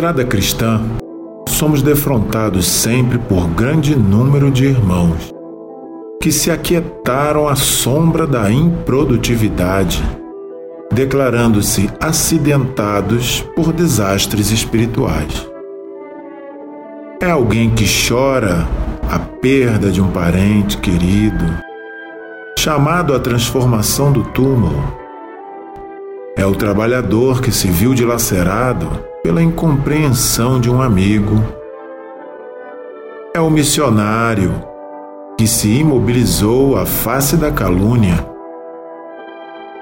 Estrada cristã, somos defrontados sempre por grande número de irmãos que se aquietaram à sombra da improdutividade, declarando-se acidentados por desastres espirituais. É alguém que chora a perda de um parente querido, chamado à transformação do túmulo. É o trabalhador que se viu dilacerado pela incompreensão de um amigo. É o missionário que se imobilizou à face da calúnia.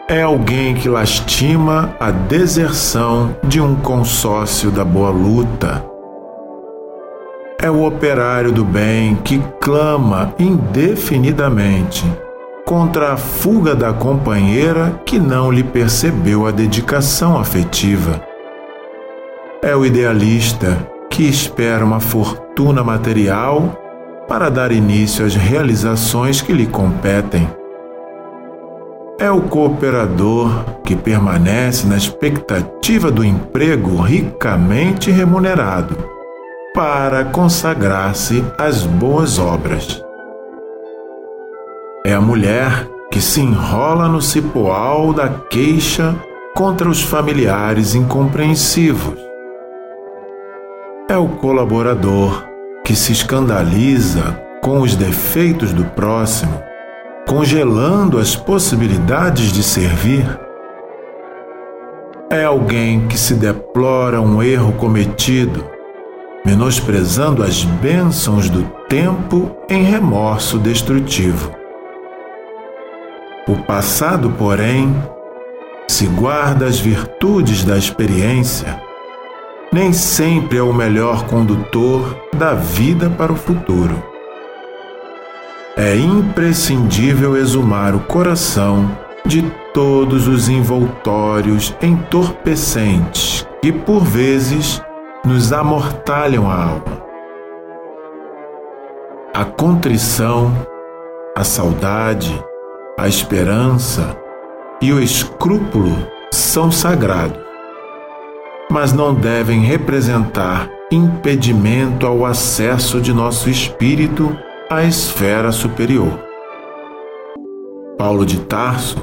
É alguém que lastima a deserção de um consórcio da boa luta. É o operário do bem que clama indefinidamente contra a fuga da companheira que não lhe percebeu a dedicação afetiva. É o idealista que espera uma fortuna material para dar início às realizações que lhe competem. É o cooperador que permanece na expectativa do emprego ricamente remunerado para consagrar-se às boas obras. É a mulher que se enrola no cipoal da queixa contra os familiares incompreensivos é o colaborador que se escandaliza com os defeitos do próximo, congelando as possibilidades de servir. É alguém que se deplora um erro cometido, menosprezando as bênçãos do tempo em remorso destrutivo. O passado, porém, se guarda as virtudes da experiência nem sempre é o melhor condutor da vida para o futuro. É imprescindível exumar o coração de todos os envoltórios entorpecentes que, por vezes, nos amortalham a alma. A contrição, a saudade, a esperança e o escrúpulo são sagrados mas não devem representar impedimento ao acesso de nosso espírito à esfera superior. Paulo de Tarso,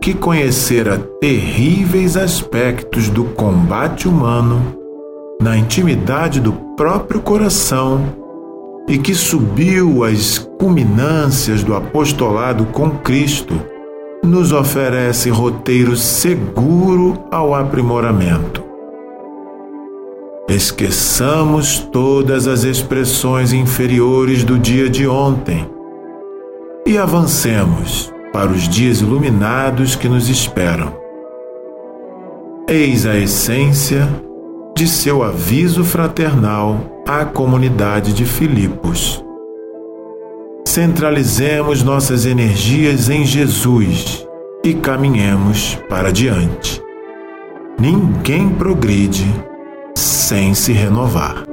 que conhecera terríveis aspectos do combate humano na intimidade do próprio coração e que subiu às culminâncias do apostolado com Cristo, nos oferece roteiro seguro ao aprimoramento. Esqueçamos todas as expressões inferiores do dia de ontem e avancemos para os dias iluminados que nos esperam. Eis a essência de seu aviso fraternal à comunidade de Filipos. Centralizemos nossas energias em Jesus e caminhemos para diante. Ninguém progride sem se renovar.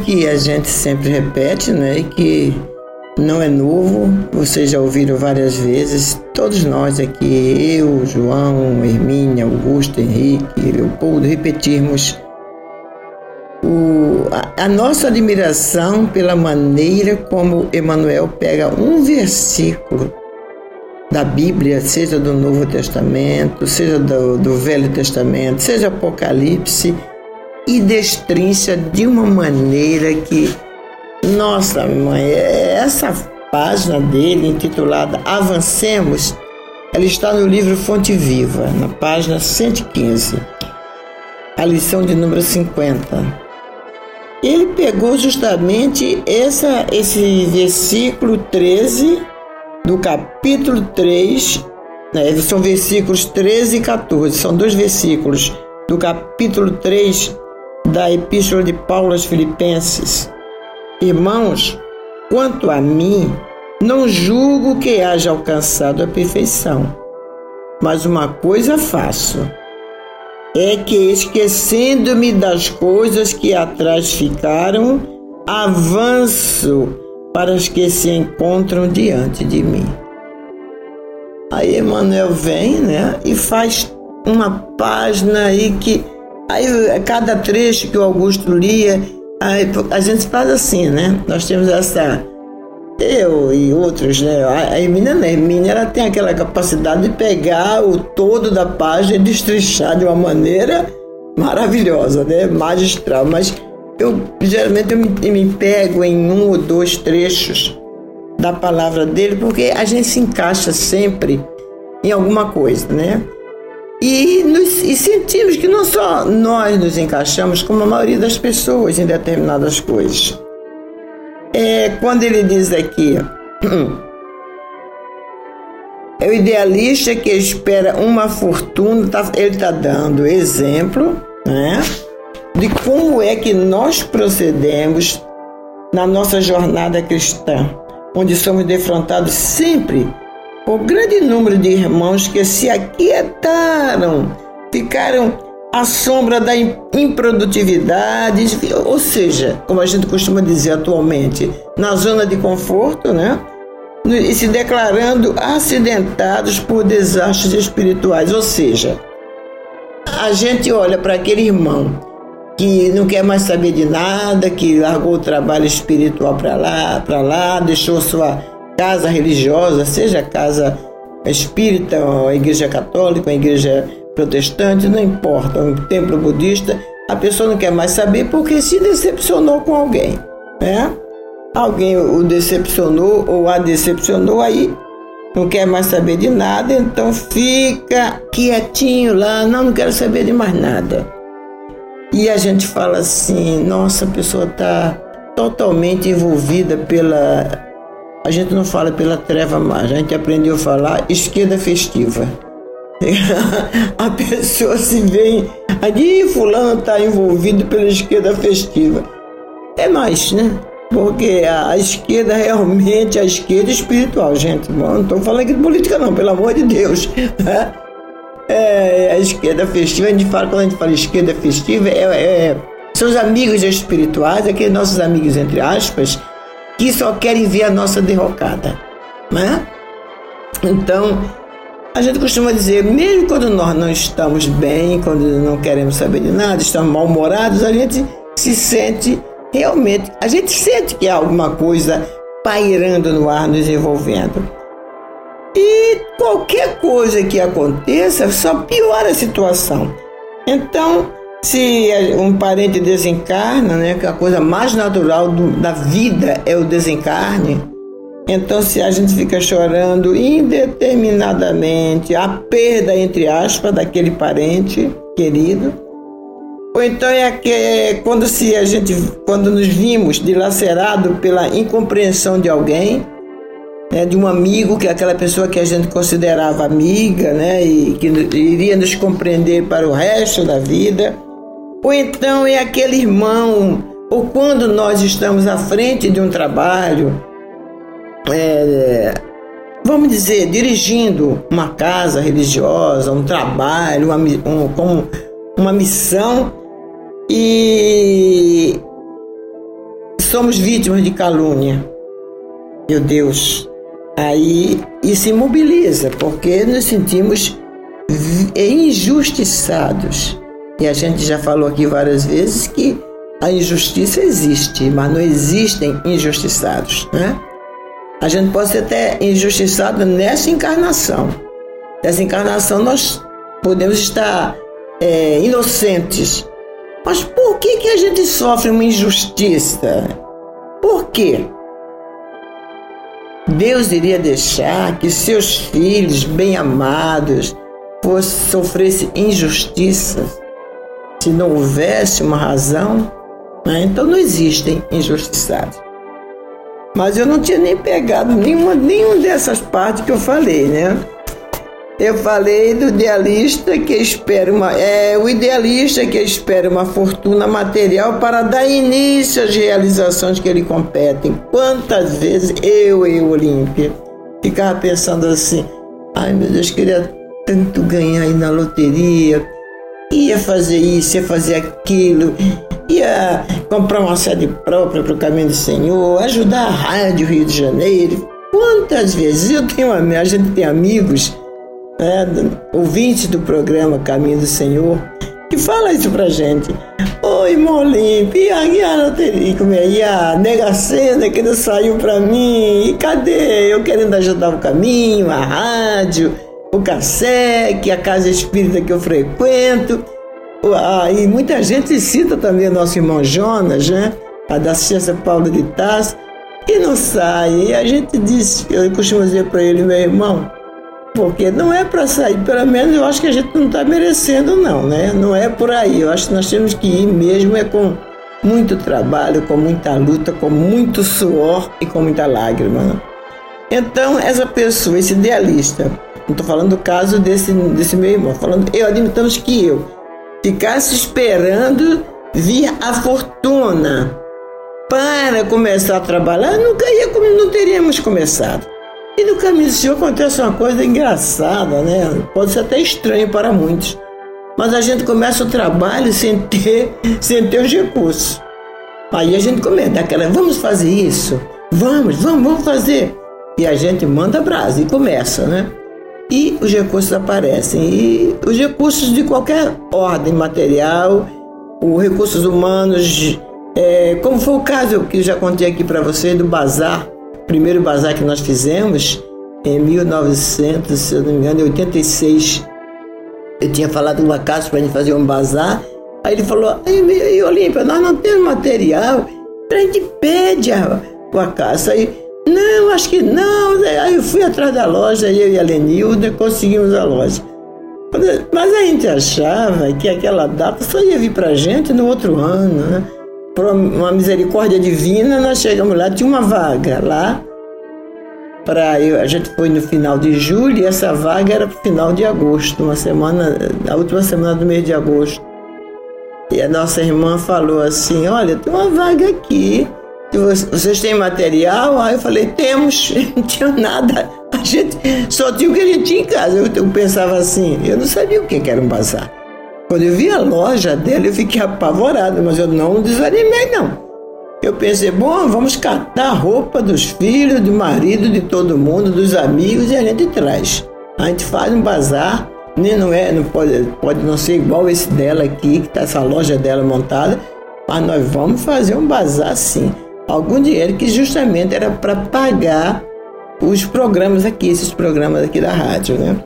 Que a gente sempre repete, né, e que não é novo, vocês já ouviram várias vezes, todos nós aqui, eu, João, Hermínia, Augusto, Henrique, Leopoldo, repetirmos o, a, a, nossa admiração pela maneira como Emmanuel pega um versículo da Bíblia, seja do Novo Testamento, seja do, do Velho Testamento, seja Apocalipse, e destrincha de uma maneira que, nossa mãe, essa página dele intitulada Avancemos, ela está no livro Fonte Viva, na página 115, a lição de número 50 ele pegou justamente essa, esse versículo 13 do capítulo 3, né, são versículos 13 e 14, são dois versículos do capítulo 3 da Epístola de Paulo aos Filipenses. Irmãos, quanto a mim, não julgo que haja alcançado a perfeição, mas uma coisa faço é que, esquecendo-me das coisas que atrás ficaram, avanço para as que se encontram diante de mim. Aí Emmanuel vem, né, e faz uma página aí que aí cada trecho que o Augusto lia, a gente faz assim, né? Nós temos essa eu e outros, né? A Hermínia, a Hermínia ela tem aquela capacidade de pegar o todo da página e destrichar de uma maneira maravilhosa, né? Magistral. Mas eu geralmente eu me, me pego em um ou dois trechos da palavra dele, porque a gente se encaixa sempre em alguma coisa, né? E, nos, e sentimos que não só nós nos encaixamos, como a maioria das pessoas em determinadas coisas. É, quando ele diz aqui, é o idealista que espera uma fortuna, tá, ele está dando exemplo né, de como é que nós procedemos na nossa jornada cristã, onde somos defrontados sempre por grande número de irmãos que se aquietaram, ficaram a sombra da improdutividade, ou seja, como a gente costuma dizer atualmente, na zona de conforto, né? E se declarando acidentados por desastres espirituais, ou seja, a gente olha para aquele irmão que não quer mais saber de nada, que largou o trabalho espiritual para lá, para lá, deixou sua casa religiosa, seja casa espírita, a igreja católica, a igreja protestante, não importa, um templo budista, a pessoa não quer mais saber porque se decepcionou com alguém, né? Alguém o decepcionou ou a decepcionou, aí não quer mais saber de nada, então fica quietinho lá, não, não quero saber de mais nada. E a gente fala assim, nossa, a pessoa está totalmente envolvida pela. A gente não fala pela treva mais, a gente aprendeu a falar esquerda festiva. a pessoa se vê ali fulano está envolvido pela esquerda festiva. É mais, né? Porque a, esquerda realmente, a esquerda espiritual, gente. não estou falando aqui de política não, pelo amor de Deus. Né? É, a esquerda festiva, a gente fala, quando a gente fala esquerda festiva, é, é, são os amigos espirituais, aqueles nossos amigos, entre aspas, que só querem ver a nossa derrocada. Né? Então, a gente costuma dizer, mesmo quando nós não estamos bem, quando não queremos saber de nada, estamos mal-humorados, a gente se sente realmente, a gente sente que há alguma coisa pairando no ar, nos envolvendo. E qualquer coisa que aconteça só piora a situação. Então, se um parente desencarna, né, que a coisa mais natural do, da vida é o desencarne, então, se a gente fica chorando indeterminadamente a perda, entre aspas, daquele parente querido, ou então é que quando se a gente, quando nos vimos dilacerado pela incompreensão de alguém, né, de um amigo que é aquela pessoa que a gente considerava amiga, né, e que iria nos compreender para o resto da vida, ou então é aquele irmão, ou quando nós estamos à frente de um trabalho, é, vamos dizer, dirigindo uma casa religiosa, um trabalho, uma, um, uma missão, e somos vítimas de calúnia. Meu Deus, aí isso imobiliza, porque nos sentimos injustiçados. E a gente já falou aqui várias vezes que a injustiça existe, mas não existem injustiçados, né? A gente pode ser até injustiçado nessa encarnação. Nessa encarnação nós podemos estar é, inocentes. Mas por que, que a gente sofre uma injustiça? Por quê? Deus iria deixar que seus filhos bem-amados sofressem injustiças se não houvesse uma razão? Né? Então não existem injustiçados. Mas eu não tinha nem pegado nenhuma, nenhuma dessas partes que eu falei, né? Eu falei do idealista que espera uma. É o idealista que espera uma fortuna material para dar início às realizações que lhe competem. Quantas vezes eu, eu, Olímpia, ficava pensando assim: ai meu Deus, queria tanto ganhar aí na loteria, ia fazer isso, ia fazer aquilo, ia comprar uma sede própria para o Caminho do Senhor, ajudar a Rádio Rio de Janeiro. Quantas vezes eu tenho a gente tem amigos é, ouvintes do programa Caminho do Senhor, que fala isso pra gente. Oi, Molimpo, e a, e a? E a negacena que não saiu pra mim? E cadê? Eu querendo ajudar o caminho, a rádio, o CASEC, a casa espírita que eu frequento. Ah, e muita gente cita também nosso irmão Jonas, né? A da Assistência Paulo de Tarso, e não sai. E a gente diz, eu costumo dizer para ele, meu irmão, porque não é para sair, pelo menos eu acho que a gente não está merecendo, não, né? Não é por aí. Eu acho que nós temos que ir mesmo é com muito trabalho, com muita luta, com muito suor e com muita lágrima. Né? Então, essa pessoa, esse idealista, não estou falando do caso desse, desse meu irmão, falando, eu admitamos que eu ficasse esperando vir a fortuna para começar a trabalhar, nunca ia, não teríamos começado. E no caminho do Senhor acontece uma coisa engraçada, né? Pode ser até estranho para muitos. Mas a gente começa o trabalho sem ter, sem ter os recursos. Aí a gente começa aquela, vamos fazer isso? Vamos, vamos, vamos fazer. E a gente manda brasa e começa, né? E os recursos aparecem. E os recursos de qualquer ordem material, os recursos humanos, é, como foi o caso que eu já contei aqui para você do bazar primeiro bazar que nós fizemos em 1900, se eu não me engano, 86. Eu tinha falado uma casa para a gente fazer um bazar. Aí ele falou: Olímpia, nós não temos material. A gente pede a, a casa. Aí, não, acho que não. Aí eu fui atrás da loja, eu e a Lenilda conseguimos a loja. Mas a gente achava que aquela data só ia vir a gente no outro ano, né? por uma misericórdia divina, nós chegamos lá, tinha uma vaga lá. Para a gente foi no final de julho e essa vaga era para o final de agosto, uma semana, a última semana do mês de agosto. E a nossa irmã falou assim: Olha, tem uma vaga aqui. Vocês têm material? Aí eu falei: Temos. Não tinha nada. A gente só tinha o que a gente tinha em casa. Eu, eu pensava assim: Eu não sabia o que era um bazar. Quando eu vi a loja dela, eu fiquei apavorado, mas eu não desanimei, não. Eu pensei, bom, vamos catar a roupa dos filhos, do marido, de todo mundo, dos amigos, e a gente traz. A gente faz um bazar, nem não é, não pode, pode não ser igual esse dela aqui, que está essa loja dela montada, mas nós vamos fazer um bazar sim. Algum dinheiro que justamente era para pagar os programas aqui, esses programas aqui da rádio, né?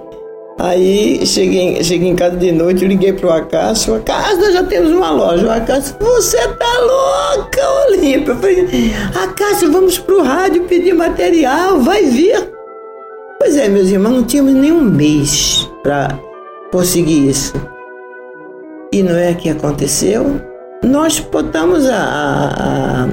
Aí cheguei, cheguei em casa de noite, liguei pro Acácio, Acácio, nós já temos uma loja. O Acácio, você tá louca, Olímpia. Eu falei, Acácio, vamos pro rádio pedir material, vai vir. Pois é, meus irmãos, não tínhamos nem um mês para conseguir isso. E não é que aconteceu? Nós botamos a, a, a,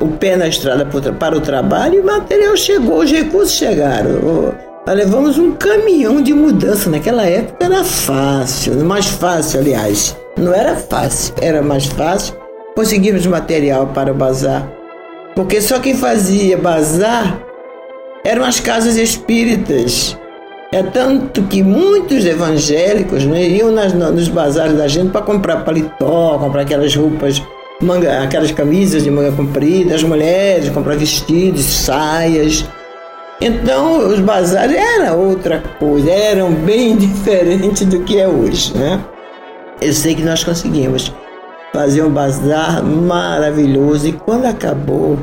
o pé na estrada para o trabalho e o material chegou, os recursos chegaram. Nós levamos um caminhão de mudança. Naquela época era fácil, mais fácil, aliás. Não era fácil, era mais fácil. Conseguimos material para o bazar. Porque só quem fazia bazar eram as casas espíritas. É tanto que muitos evangélicos né, iam nas, nos bazares da gente para comprar paletó, comprar aquelas roupas manga, aquelas camisas de manga comprida, as mulheres comprar vestidos, saias. Então os bazares era outra coisa, eram bem diferentes do que é hoje, né? Eu sei que nós conseguimos fazer um bazar maravilhoso e quando acabou,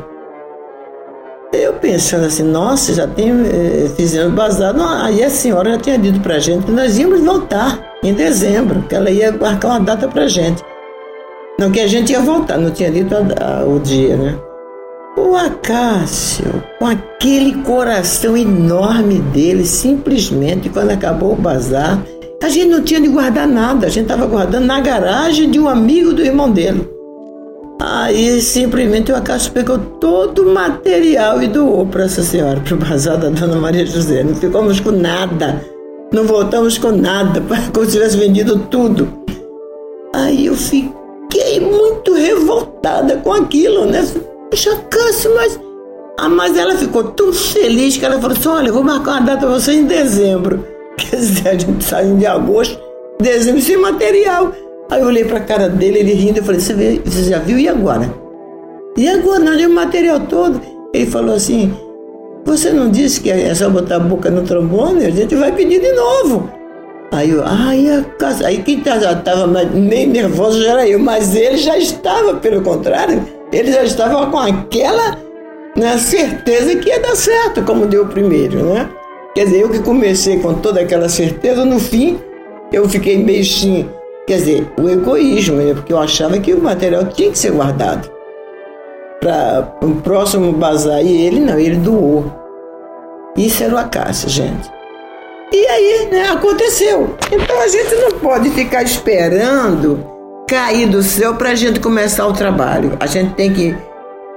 eu pensando assim, nossa, já tem, eh, fizemos bazar, não, aí a senhora já tinha dito pra gente que nós íamos voltar em dezembro, que ela ia marcar uma data pra gente. Não que a gente ia voltar, não tinha dito a, a, o dia, né? O Acácio, com aquele coração enorme dele, simplesmente quando acabou o bazar, a gente não tinha de guardar nada, a gente estava guardando na garagem de um amigo do irmão dele. Aí simplesmente o Acácio pegou todo o material e doou para essa senhora, para o bazar da Dona Maria José. Não ficamos com nada, não voltamos com nada, como se tivesse vendido tudo. Aí eu fiquei fiquei muito revoltada com aquilo, né? Poxa, Cássio, mas. Ah, mas ela ficou tão feliz que ela falou assim: olha, eu vou marcar uma data para você em dezembro. Quer dizer, a gente saiu de agosto, dezembro sem material. Aí eu olhei para a cara dele, ele rindo, eu falei: você, você já viu? E agora? E agora? Não o material todo. Ele falou assim: você não disse que é só botar a boca no trombone? A gente vai pedir de novo. Aí eu, ai, a casa. Aí quem estava meio nervoso já era eu, mas ele já estava, pelo contrário, ele já estava com aquela né, certeza que ia dar certo, como deu o primeiro, né? Quer dizer, eu que comecei com toda aquela certeza, no fim eu fiquei meio assim, quer dizer, o egoísmo, né? porque eu achava que o material tinha que ser guardado para o próximo bazar. E ele não, ele doou. Isso era o acaso, gente. E aí, né, aconteceu. Então a gente não pode ficar esperando cair do céu para a gente começar o trabalho. A gente tem que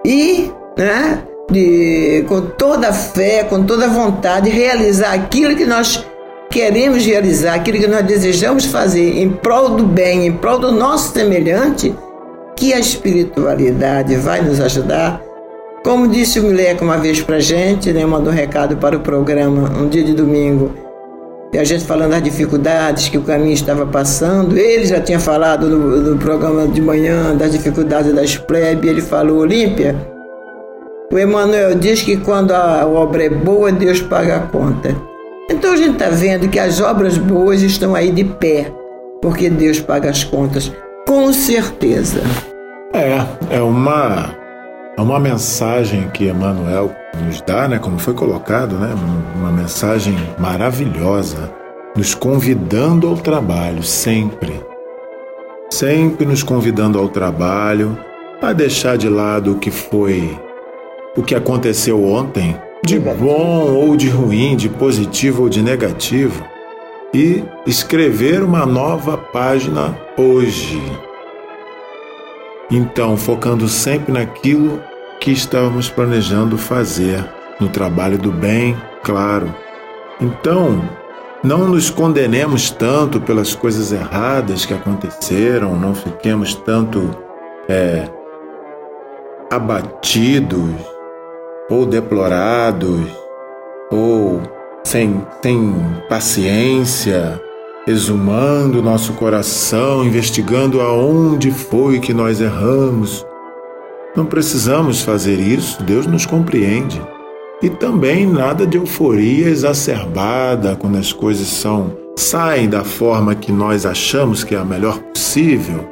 ir, né, de, com toda a fé, com toda a vontade, realizar aquilo que nós queremos realizar, aquilo que nós desejamos fazer em prol do bem, em prol do nosso semelhante, que a espiritualidade vai nos ajudar. Como disse o Mileco uma vez para gente, né, mandou um recado para o programa um dia de domingo e a gente falando das dificuldades que o caminho estava passando. Ele já tinha falado no, no programa de manhã das dificuldades das plebes. Ele falou: Olímpia, o Emmanuel diz que quando a obra é boa, Deus paga a conta. Então a gente está vendo que as obras boas estão aí de pé, porque Deus paga as contas, com certeza. É, é uma, é uma mensagem que Emmanuel nos dá, né, como foi colocado, né, uma mensagem maravilhosa, nos convidando ao trabalho sempre. Sempre nos convidando ao trabalho, a deixar de lado o que foi, o que aconteceu ontem, de bom ou de ruim, de positivo ou de negativo, e escrever uma nova página hoje. Então, focando sempre naquilo que estávamos planejando fazer no trabalho do bem, claro. Então, não nos condenemos tanto pelas coisas erradas que aconteceram, não fiquemos tanto é, abatidos ou deplorados ou sem, sem paciência, exumando nosso coração, investigando aonde foi que nós erramos não precisamos fazer isso, Deus nos compreende. E também nada de euforia exacerbada quando as coisas são saem da forma que nós achamos que é a melhor possível.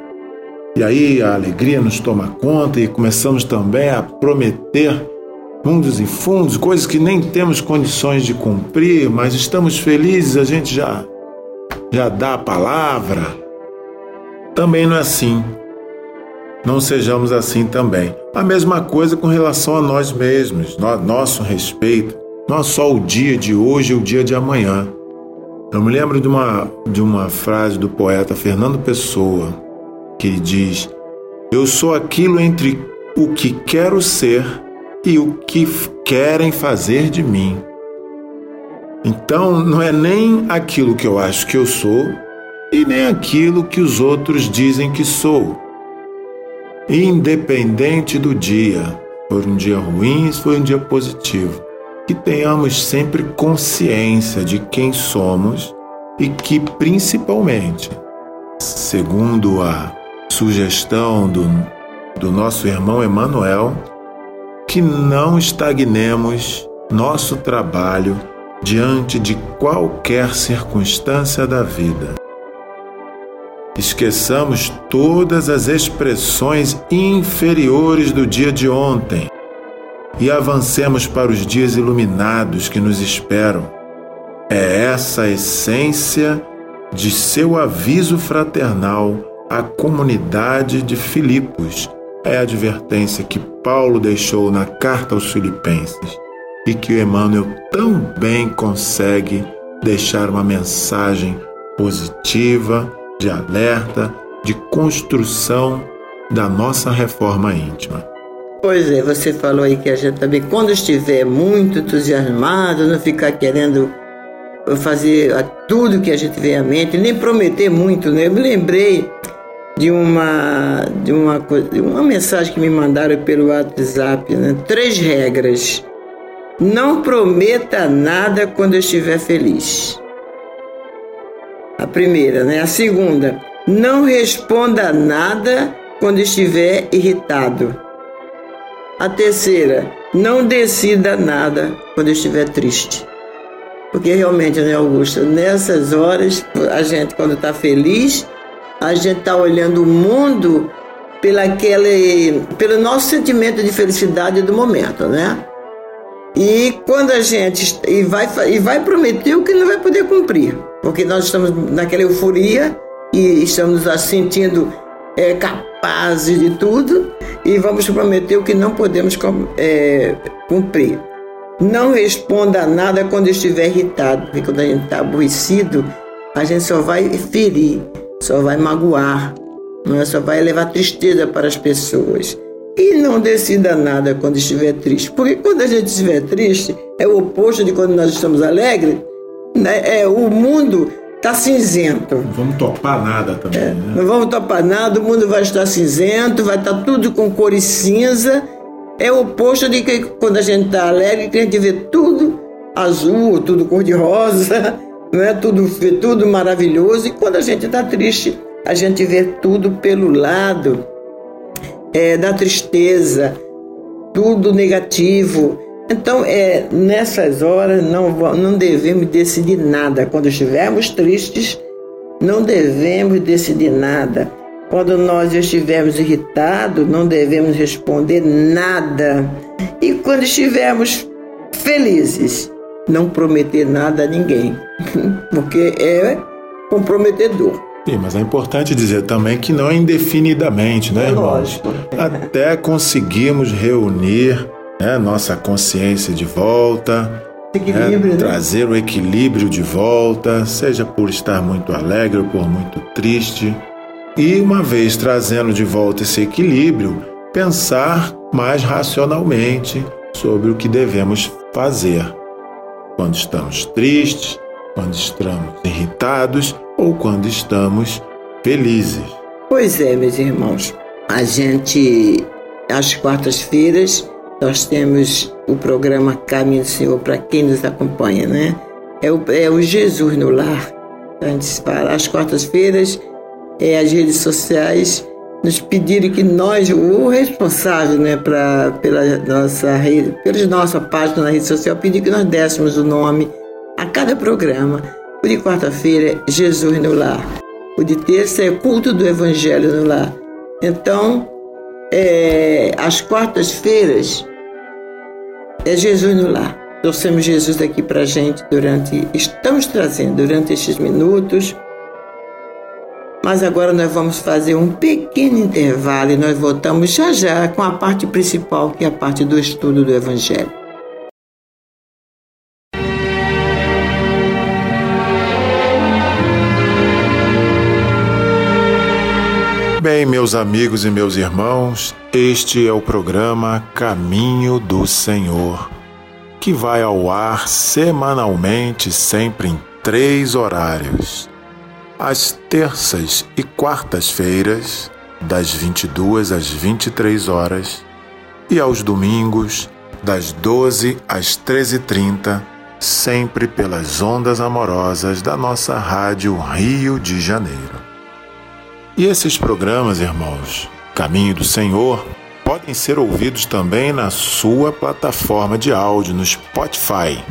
E aí a alegria nos toma conta e começamos também a prometer mundos e fundos, coisas que nem temos condições de cumprir, mas estamos felizes, a gente já já dá a palavra. Também não é assim não sejamos assim também. A mesma coisa com relação a nós mesmos, no, nosso respeito, não é só o dia de hoje e o dia de amanhã. Eu me lembro de uma, de uma frase do poeta Fernando Pessoa, que diz: Eu sou aquilo entre o que quero ser e o que querem fazer de mim. Então, não é nem aquilo que eu acho que eu sou e nem aquilo que os outros dizem que sou. Independente do dia, for um dia ruim, se for um dia positivo, que tenhamos sempre consciência de quem somos e que, principalmente, segundo a sugestão do do nosso irmão Emanuel que não estagnemos nosso trabalho diante de qualquer circunstância da vida. Esqueçamos todas as expressões inferiores do dia de ontem e avancemos para os dias iluminados que nos esperam. É essa a essência de seu aviso fraternal à comunidade de Filipos. É a advertência que Paulo deixou na carta aos Filipenses e que o Emmanuel tão bem consegue deixar uma mensagem positiva, de alerta, de construção da nossa reforma íntima. Pois é, você falou aí que a gente também, quando estiver muito entusiasmado, não ficar querendo fazer tudo que a gente vê à mente, nem prometer muito, né? Eu me lembrei de uma de uma coisa, uma mensagem que me mandaram pelo WhatsApp, né? Três regras. Não prometa nada quando estiver feliz. A primeira, né? A segunda, não responda nada quando estiver irritado. A terceira, não decida nada quando estiver triste. Porque realmente, né, Augusto, nessas horas, a gente, quando está feliz, a gente está olhando o mundo pela aquele, pelo nosso sentimento de felicidade do momento, né? E quando a gente e vai, e vai prometer o que não vai poder cumprir, porque nós estamos naquela euforia e estamos nos sentindo é, capazes de tudo e vamos prometer o que não podemos é, cumprir. Não responda a nada quando estiver irritado, porque quando a gente está aborrecido, a gente só vai ferir, só vai magoar, não é? só vai levar tristeza para as pessoas. E não decida nada quando estiver triste, porque quando a gente estiver triste, é o oposto de quando nós estamos alegres, né? é, o mundo está cinzento. Não vamos topar nada também. É, né? Não vamos topar nada, o mundo vai estar cinzento, vai estar tudo com cores cinza é o oposto de que quando a gente está alegre, que a gente vê tudo azul, tudo cor-de-rosa, não é tudo, tudo maravilhoso. E quando a gente está triste, a gente vê tudo pelo lado é, da tristeza, tudo negativo. Então, é, nessas horas, não, não devemos decidir nada. Quando estivermos tristes, não devemos decidir nada quando nós estivermos irritados, não devemos responder nada. E quando estivermos felizes, não prometer nada a ninguém, porque é comprometedor. Sim, mas é importante dizer também que não é indefinidamente, né, é irmão? Lógico. Até conseguirmos reunir né, nossa consciência de volta, né, né? trazer o equilíbrio de volta, seja por estar muito alegre ou por muito triste. E, uma vez trazendo de volta esse equilíbrio, pensar mais racionalmente sobre o que devemos fazer quando estamos tristes, quando estamos irritados ou quando estamos felizes. Pois é, meus irmãos, a gente, às quartas-feiras, nós temos o programa Caminho do Senhor para quem nos acompanha, né? É o, é o Jesus no Lar. A gente fala às quartas-feiras é, as redes sociais nos pediram que nós, o responsável né, pra, pela nossa pela nossa página na rede social, pediu que nós dessemos o nome a cada programa. O de quarta-feira é Jesus no Lar. O de terça é Culto do Evangelho no Lar. Então, é, às quartas-feiras é Jesus no Lar. Trouxemos Jesus aqui para gente durante, estamos trazendo durante estes minutos mas agora nós vamos fazer um pequeno intervalo e nós voltamos já já com a parte principal, que é a parte do estudo do Evangelho. Meus amigos e meus irmãos, este é o programa Caminho do Senhor, que vai ao ar semanalmente, sempre em três horários às terças e quartas-feiras, das 22 às 23 horas, e aos domingos, das 12 às 13h30, sempre pelas ondas amorosas da nossa Rádio Rio de Janeiro. E esses programas, irmãos, Caminho do Senhor podem ser ouvidos também na sua plataforma de áudio no Spotify.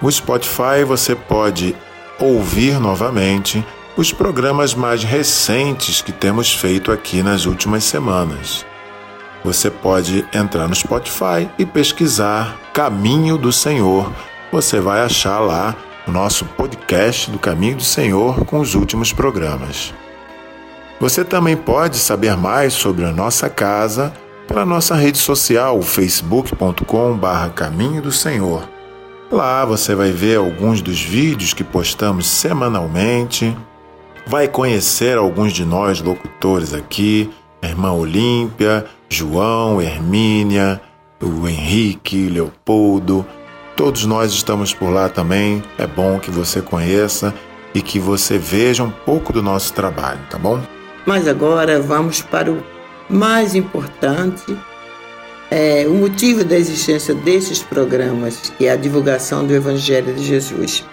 No Spotify você pode ouvir novamente os programas mais recentes que temos feito aqui nas últimas semanas. Você pode entrar no Spotify e pesquisar Caminho do Senhor. Você vai achar lá o nosso podcast do Caminho do Senhor com os últimos programas. Você também pode saber mais sobre a nossa casa pela nossa rede social, facebook.com.br Caminho do Senhor. Lá você vai ver alguns dos vídeos que postamos semanalmente, vai conhecer alguns de nós locutores aqui, a irmã Olímpia, João, Hermínia, o Henrique, Leopoldo, todos nós estamos por lá também. É bom que você conheça e que você veja um pouco do nosso trabalho, tá bom? Mas agora vamos para o mais importante, é, o motivo da existência desses programas, que é a divulgação do Evangelho de Jesus.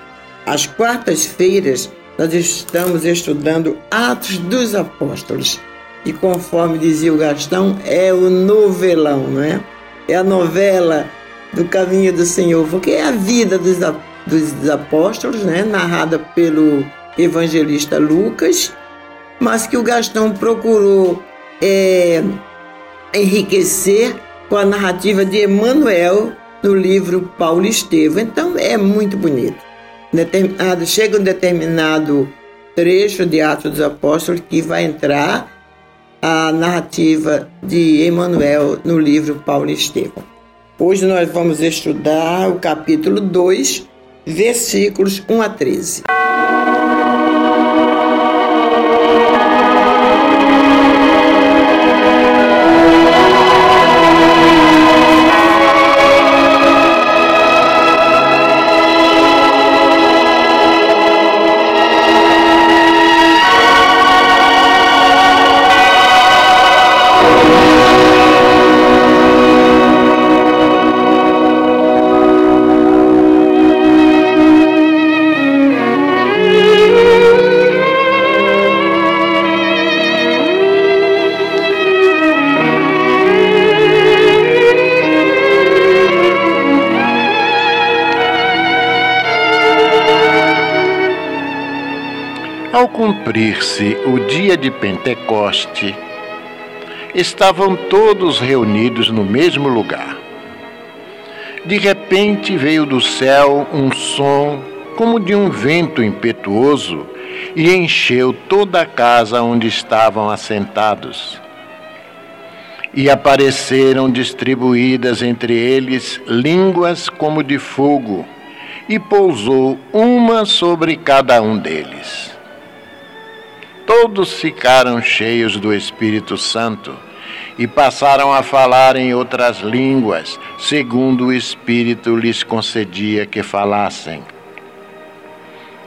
Às quartas-feiras, nós estamos estudando Atos dos Apóstolos. E conforme dizia o Gastão, é o novelão, né? É a novela do caminho do Senhor, porque é a vida dos, dos apóstolos, né? Narrada pelo evangelista Lucas mas que o Gastão procurou é, enriquecer com a narrativa de Emmanuel no livro Paulo Estevam. Então é muito bonito. Determinado, chega um determinado trecho de Atos dos Apóstolos que vai entrar a narrativa de Emmanuel no livro Paulo Estevam. Hoje nós vamos estudar o capítulo 2, versículos 1 a 13. Cumprir-se o dia de Pentecoste, estavam todos reunidos no mesmo lugar. De repente veio do céu um som como de um vento impetuoso e encheu toda a casa onde estavam assentados. E apareceram distribuídas entre eles línguas como de fogo, e pousou uma sobre cada um deles todos ficaram cheios do Espírito Santo e passaram a falar em outras línguas, segundo o Espírito lhes concedia que falassem.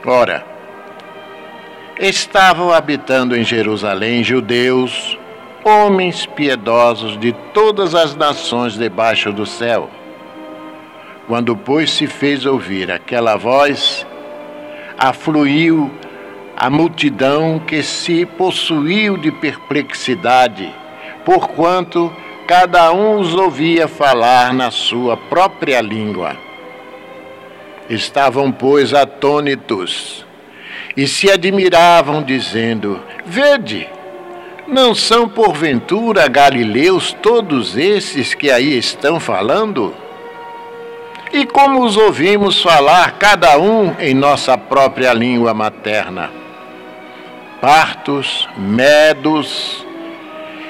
Ora, estavam habitando em Jerusalém judeus, homens piedosos de todas as nações debaixo do céu. Quando, pois, se fez ouvir aquela voz, afluiu a multidão que se possuiu de perplexidade, porquanto cada um os ouvia falar na sua própria língua. Estavam, pois, atônitos e se admiravam, dizendo: Vede, não são porventura galileus todos esses que aí estão falando? E como os ouvimos falar, cada um em nossa própria língua materna? Partos, medos,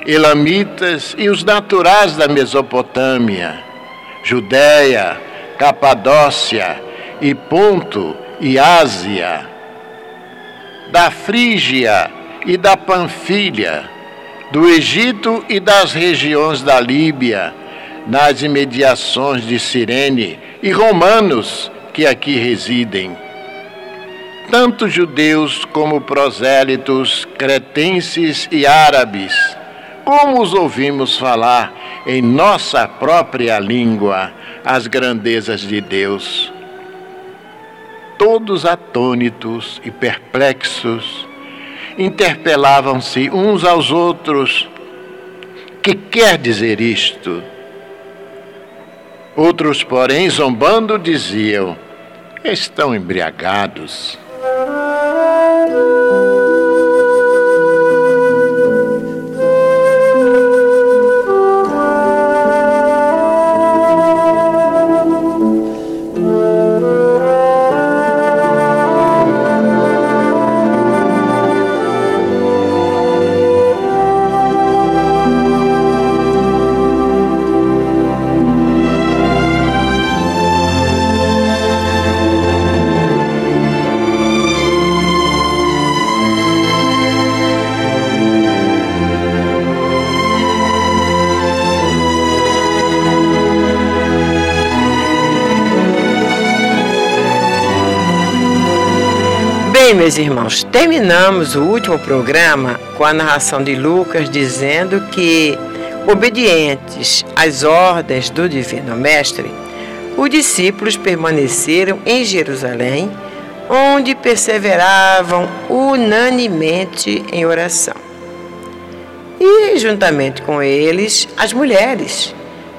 elamitas e os naturais da Mesopotâmia, Judéia, Capadócia e Ponto e Ásia, da Frígia e da Panfilha, do Egito e das regiões da Líbia, nas imediações de Cirene, e romanos que aqui residem tanto judeus como prosélitos, cretenses e árabes, como os ouvimos falar em nossa própria língua as grandezas de Deus. Todos atônitos e perplexos, interpelavam-se uns aos outros que quer dizer isto? Outros, porém, zombando, diziam: Estão embriagados. Meus irmãos, terminamos o último programa com a narração de Lucas dizendo que, obedientes às ordens do Divino Mestre, os discípulos permaneceram em Jerusalém, onde perseveravam unanimemente em oração. E, juntamente com eles, as mulheres,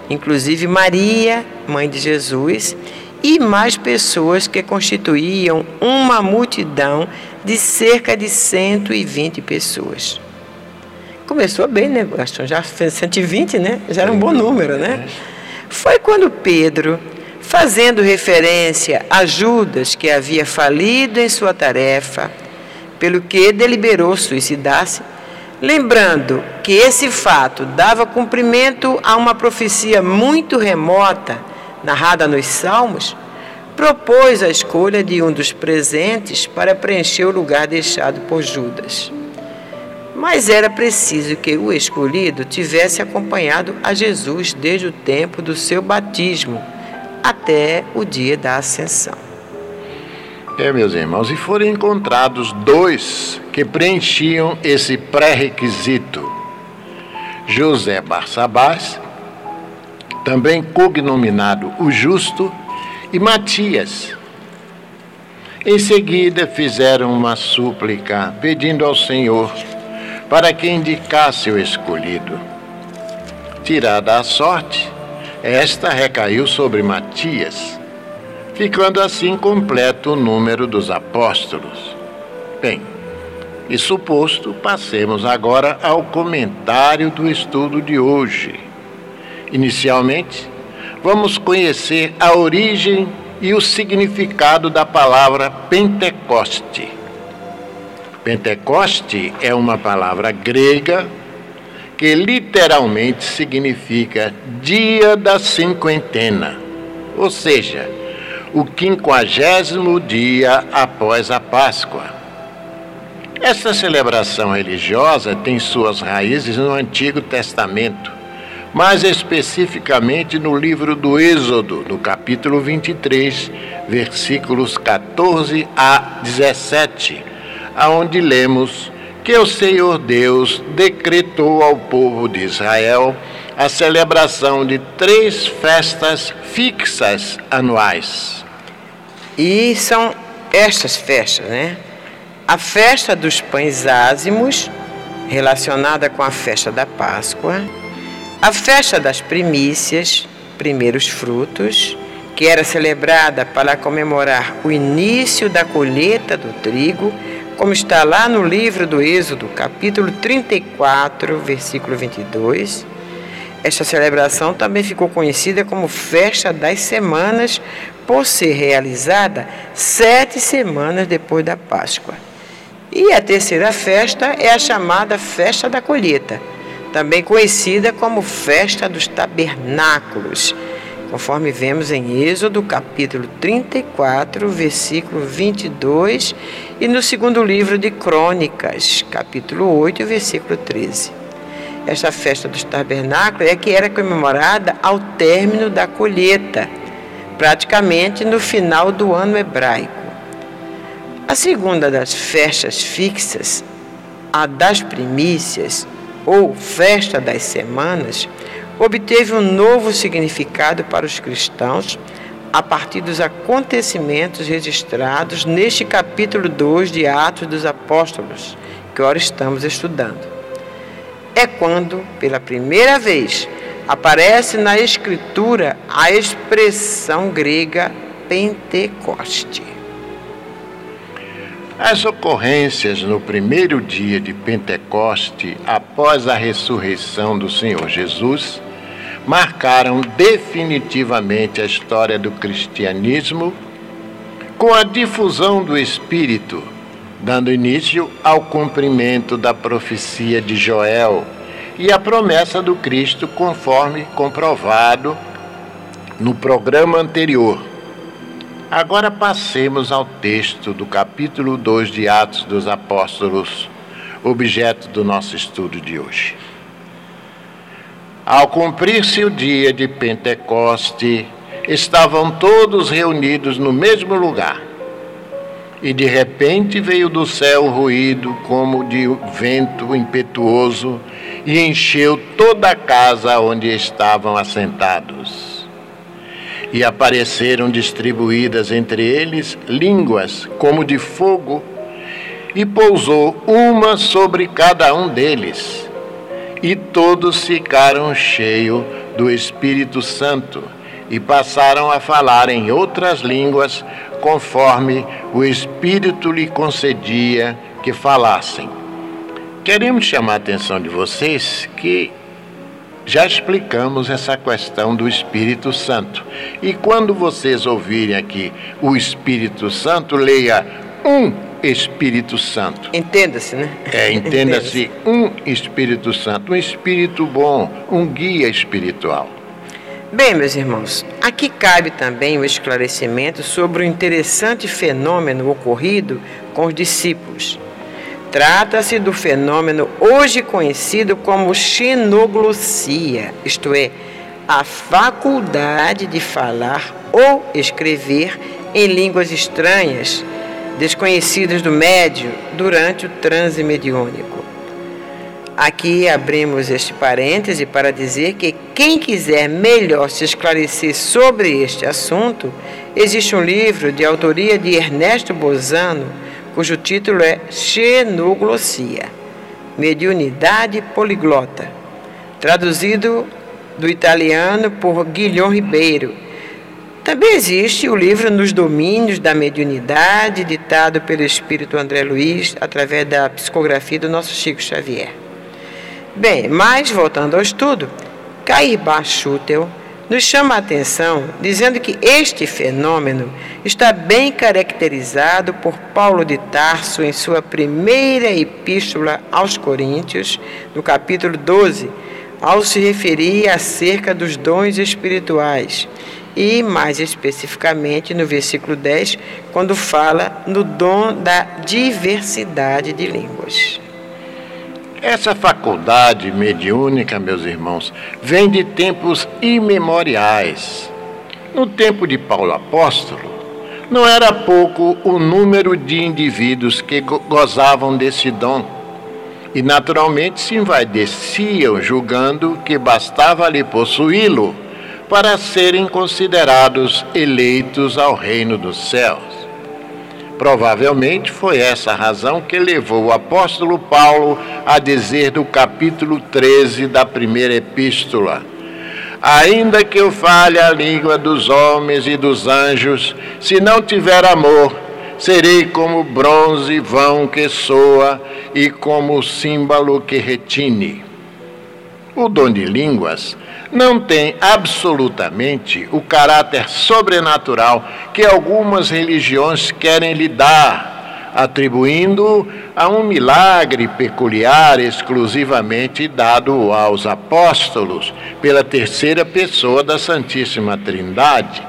inclusive Maria, mãe de Jesus, mais pessoas que constituíam uma multidão de cerca de 120 pessoas. Começou bem, né, Gastão? Já fez 120, né? Já era um bom número, né? Foi quando Pedro, fazendo referência a Judas, que havia falido em sua tarefa, pelo que deliberou suicidar-se, lembrando que esse fato dava cumprimento a uma profecia muito remota narrada nos Salmos, propôs a escolha de um dos presentes para preencher o lugar deixado por Judas. Mas era preciso que o escolhido tivesse acompanhado a Jesus desde o tempo do seu batismo até o dia da ascensão. É, meus irmãos, e foram encontrados dois que preenchiam esse pré-requisito: José Barsabás também cognominado o Justo, e Matias. Em seguida, fizeram uma súplica pedindo ao Senhor para que indicasse o escolhido. Tirada a sorte, esta recaiu sobre Matias, ficando assim completo o número dos apóstolos. Bem, isso posto, passemos agora ao comentário do estudo de hoje Inicialmente, vamos conhecer a origem e o significado da palavra Pentecoste. Pentecoste é uma palavra grega que literalmente significa dia da cinquentena, ou seja, o quinquagésimo dia após a Páscoa. Esta celebração religiosa tem suas raízes no Antigo Testamento mais especificamente no livro do Êxodo, no capítulo 23, versículos 14 a 17, aonde lemos que o Senhor Deus decretou ao povo de Israel a celebração de três festas fixas anuais. E são estas festas, né? A festa dos pães ázimos, relacionada com a festa da Páscoa, a festa das primícias, primeiros frutos, que era celebrada para comemorar o início da colheita do trigo, como está lá no livro do Êxodo, capítulo 34, versículo 22. Esta celebração também ficou conhecida como Festa das Semanas, por ser realizada sete semanas depois da Páscoa. E a terceira festa é a chamada Festa da Colheita também conhecida como Festa dos Tabernáculos, conforme vemos em Êxodo capítulo 34, versículo 22, e no segundo livro de Crônicas, capítulo 8, versículo 13. Esta festa dos tabernáculos é que era comemorada ao término da colheita, praticamente no final do ano hebraico. A segunda das festas fixas, a das primícias, ou Festa das Semanas, obteve um novo significado para os cristãos a partir dos acontecimentos registrados neste capítulo 2 de Atos dos Apóstolos, que agora estamos estudando. É quando, pela primeira vez, aparece na Escritura a expressão grega Pentecoste. As ocorrências no primeiro dia de Pentecoste, após a ressurreição do Senhor Jesus, marcaram definitivamente a história do cristianismo com a difusão do Espírito, dando início ao cumprimento da profecia de Joel e a promessa do Cristo, conforme comprovado no programa anterior Agora passemos ao texto do capítulo 2 de Atos dos Apóstolos, objeto do nosso estudo de hoje. Ao cumprir-se o dia de Pentecoste, estavam todos reunidos no mesmo lugar. E de repente veio do céu ruído como de vento impetuoso e encheu toda a casa onde estavam assentados e apareceram distribuídas entre eles línguas como de fogo, e pousou uma sobre cada um deles. E todos ficaram cheios do Espírito Santo e passaram a falar em outras línguas, conforme o Espírito lhe concedia que falassem. Queremos chamar a atenção de vocês que já explicamos essa questão do Espírito Santo. E quando vocês ouvirem aqui o Espírito Santo, leia um Espírito Santo. Entenda-se, né? É, entenda-se um Espírito Santo, um Espírito bom, um guia espiritual. Bem, meus irmãos, aqui cabe também o esclarecimento sobre o interessante fenômeno ocorrido com os discípulos. Trata-se do fenômeno hoje conhecido como xenoglossia, isto é, a faculdade de falar ou escrever em línguas estranhas, desconhecidas do médio, durante o transe mediúnico. Aqui abrimos este parêntese para dizer que quem quiser melhor se esclarecer sobre este assunto, existe um livro de autoria de Ernesto Bozano cujo título é Xenoglossia, Mediunidade Poliglota, traduzido do italiano por Guilhom Ribeiro. Também existe o livro Nos Domínios da Mediunidade, ditado pelo espírito André Luiz, através da psicografia do nosso Chico Xavier. Bem, mas voltando ao estudo, Cair Bachutel nos chama a atenção dizendo que este fenômeno está bem caracterizado por Paulo de Tarso em sua primeira epístola aos Coríntios, no capítulo 12, ao se referir acerca dos dons espirituais. E mais especificamente no versículo 10, quando fala no dom da diversidade de línguas. Essa faculdade mediúnica, meus irmãos, vem de tempos imemoriais. No tempo de Paulo Apóstolo, não era pouco o número de indivíduos que gozavam desse dom. E naturalmente se envaideciam, julgando que bastava lhe possuí-lo para serem considerados eleitos ao reino dos céus. Provavelmente foi essa a razão que levou o apóstolo Paulo a dizer do capítulo 13 da primeira epístola: Ainda que eu fale a língua dos homens e dos anjos, se não tiver amor, serei como bronze vão que soa e como símbolo que retine. O dom de línguas não tem absolutamente o caráter sobrenatural que algumas religiões querem lhe dar, atribuindo a um milagre peculiar exclusivamente dado aos apóstolos pela terceira pessoa da Santíssima Trindade.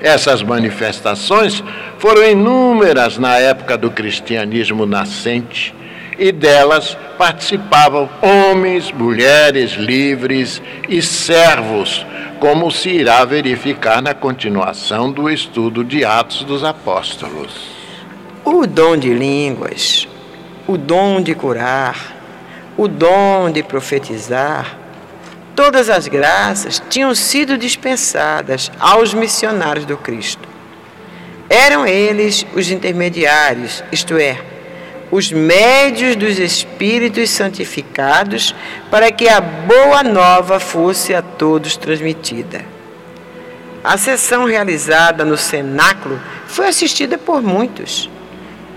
Essas manifestações foram inúmeras na época do cristianismo nascente e delas participavam homens, mulheres livres e servos, como se irá verificar na continuação do estudo de Atos dos Apóstolos. O dom de línguas, o dom de curar, o dom de profetizar, todas as graças tinham sido dispensadas aos missionários do Cristo. Eram eles os intermediários, isto é, os médios dos Espíritos santificados, para que a boa nova fosse a todos transmitida. A sessão realizada no cenáculo foi assistida por muitos.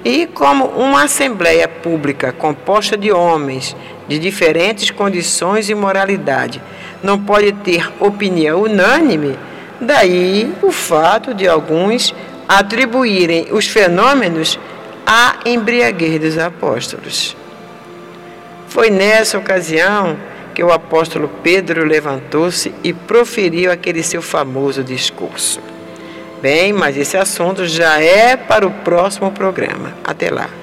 E como uma assembleia pública composta de homens de diferentes condições e moralidade não pode ter opinião unânime, daí o fato de alguns atribuírem os fenômenos à embriaguez dos apóstolos. Foi nessa ocasião que o apóstolo Pedro levantou-se e proferiu aquele seu famoso discurso. Bem, mas esse assunto já é para o próximo programa. Até lá.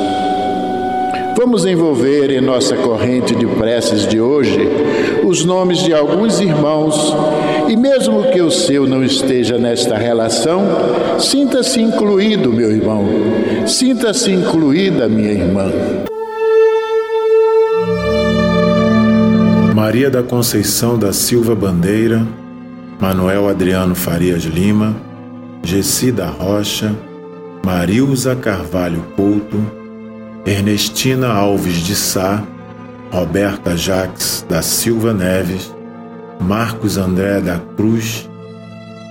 Vamos envolver em nossa corrente de preces de hoje os nomes de alguns irmãos e, mesmo que o seu não esteja nesta relação, sinta-se incluído, meu irmão, sinta-se incluída, minha irmã. Maria da Conceição da Silva Bandeira, Manuel Adriano Farias Lima, Gessi da Rocha, Marilza Carvalho Couto, Ernestina Alves de Sá, Roberta Jaques da Silva Neves, Marcos André da Cruz,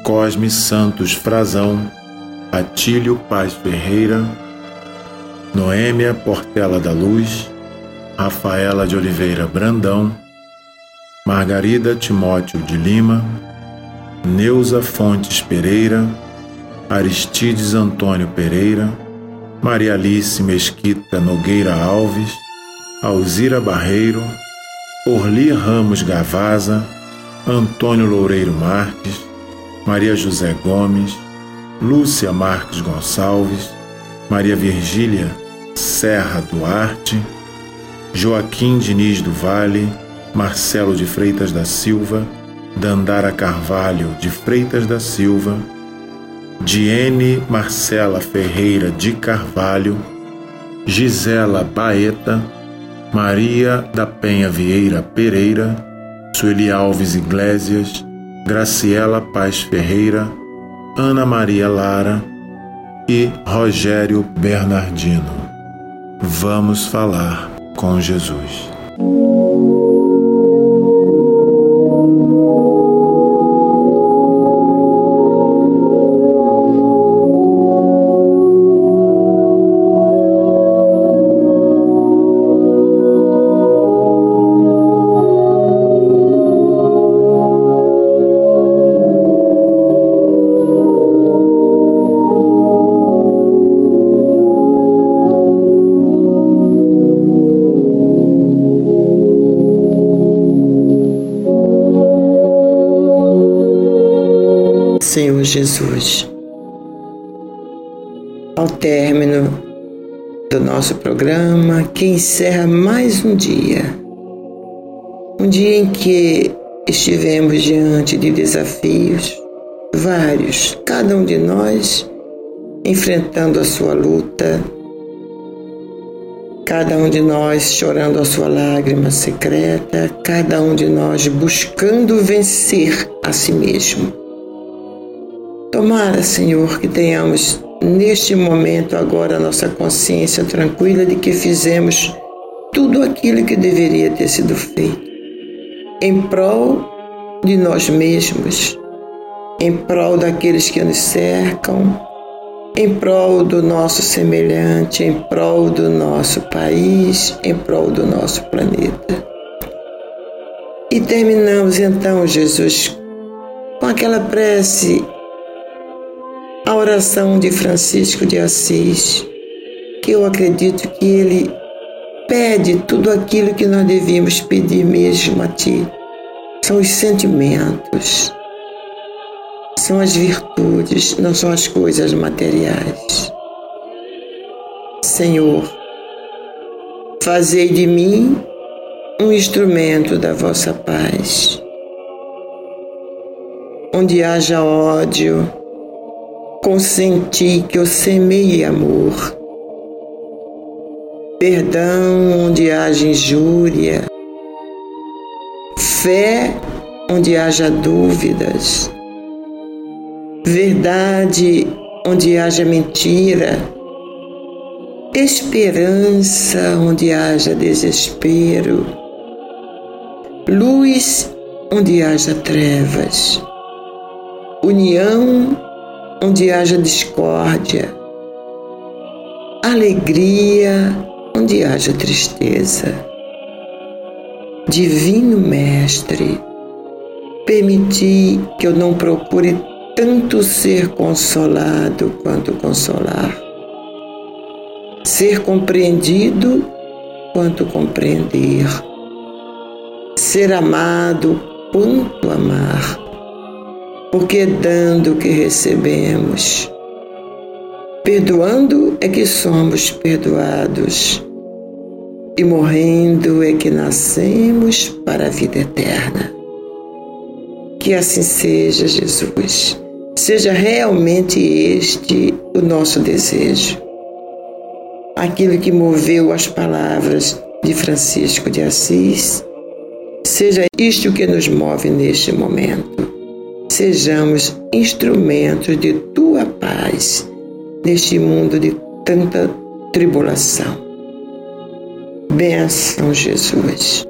Cosme Santos Frazão, Atílio Paz Ferreira, Noêmia Portela da Luz, Rafaela de Oliveira Brandão, Margarida Timóteo de Lima, Neuza Fontes Pereira, Aristides Antônio Pereira, Maria Alice Mesquita Nogueira Alves, Alzira Barreiro, Orli Ramos Gavaza, Antônio Loureiro Marques, Maria José Gomes, Lúcia Marques Gonçalves, Maria Virgília Serra Duarte, Joaquim Diniz do Vale, Marcelo de Freitas da Silva, Dandara Carvalho de Freitas da Silva, Diene Marcela Ferreira de Carvalho, Gisela Baeta, Maria da Penha Vieira Pereira, Sueli Alves Iglesias, Graciela Paz Ferreira, Ana Maria Lara e Rogério Bernardino. Vamos falar com Jesus. Nosso programa, que encerra mais um dia, um dia em que estivemos diante de desafios, vários, cada um de nós enfrentando a sua luta, cada um de nós chorando a sua lágrima secreta, cada um de nós buscando vencer a si mesmo. Tomara, Senhor, que tenhamos neste momento agora nossa consciência tranquila de que fizemos tudo aquilo que deveria ter sido feito em prol de nós mesmos, em prol daqueles que nos cercam, em prol do nosso semelhante, em prol do nosso país, em prol do nosso planeta. E terminamos então, Jesus, com aquela prece, a oração de Francisco de Assis, que eu acredito que ele pede tudo aquilo que nós devíamos pedir mesmo a Ti. São os sentimentos são as virtudes, não são as coisas materiais. Senhor, fazei de mim um instrumento da vossa paz. Onde haja ódio, consenti que eu semeie amor. Perdão onde haja injúria. Fé onde haja dúvidas verdade onde haja mentira, esperança onde haja desespero, luz onde haja trevas, união onde haja discórdia, alegria onde haja tristeza. Divino Mestre, permiti que eu não procure tanto ser consolado quanto consolar, ser compreendido quanto compreender, ser amado quanto amar, porque dando que recebemos, perdoando é que somos perdoados. E morrendo é que nascemos para a vida eterna. Que assim seja, Jesus. Seja realmente este o nosso desejo. Aquilo que moveu as palavras de Francisco de Assis, seja isto que nos move neste momento. Sejamos instrumentos de tua paz neste mundo de tanta tribulação. Benção, Jesus.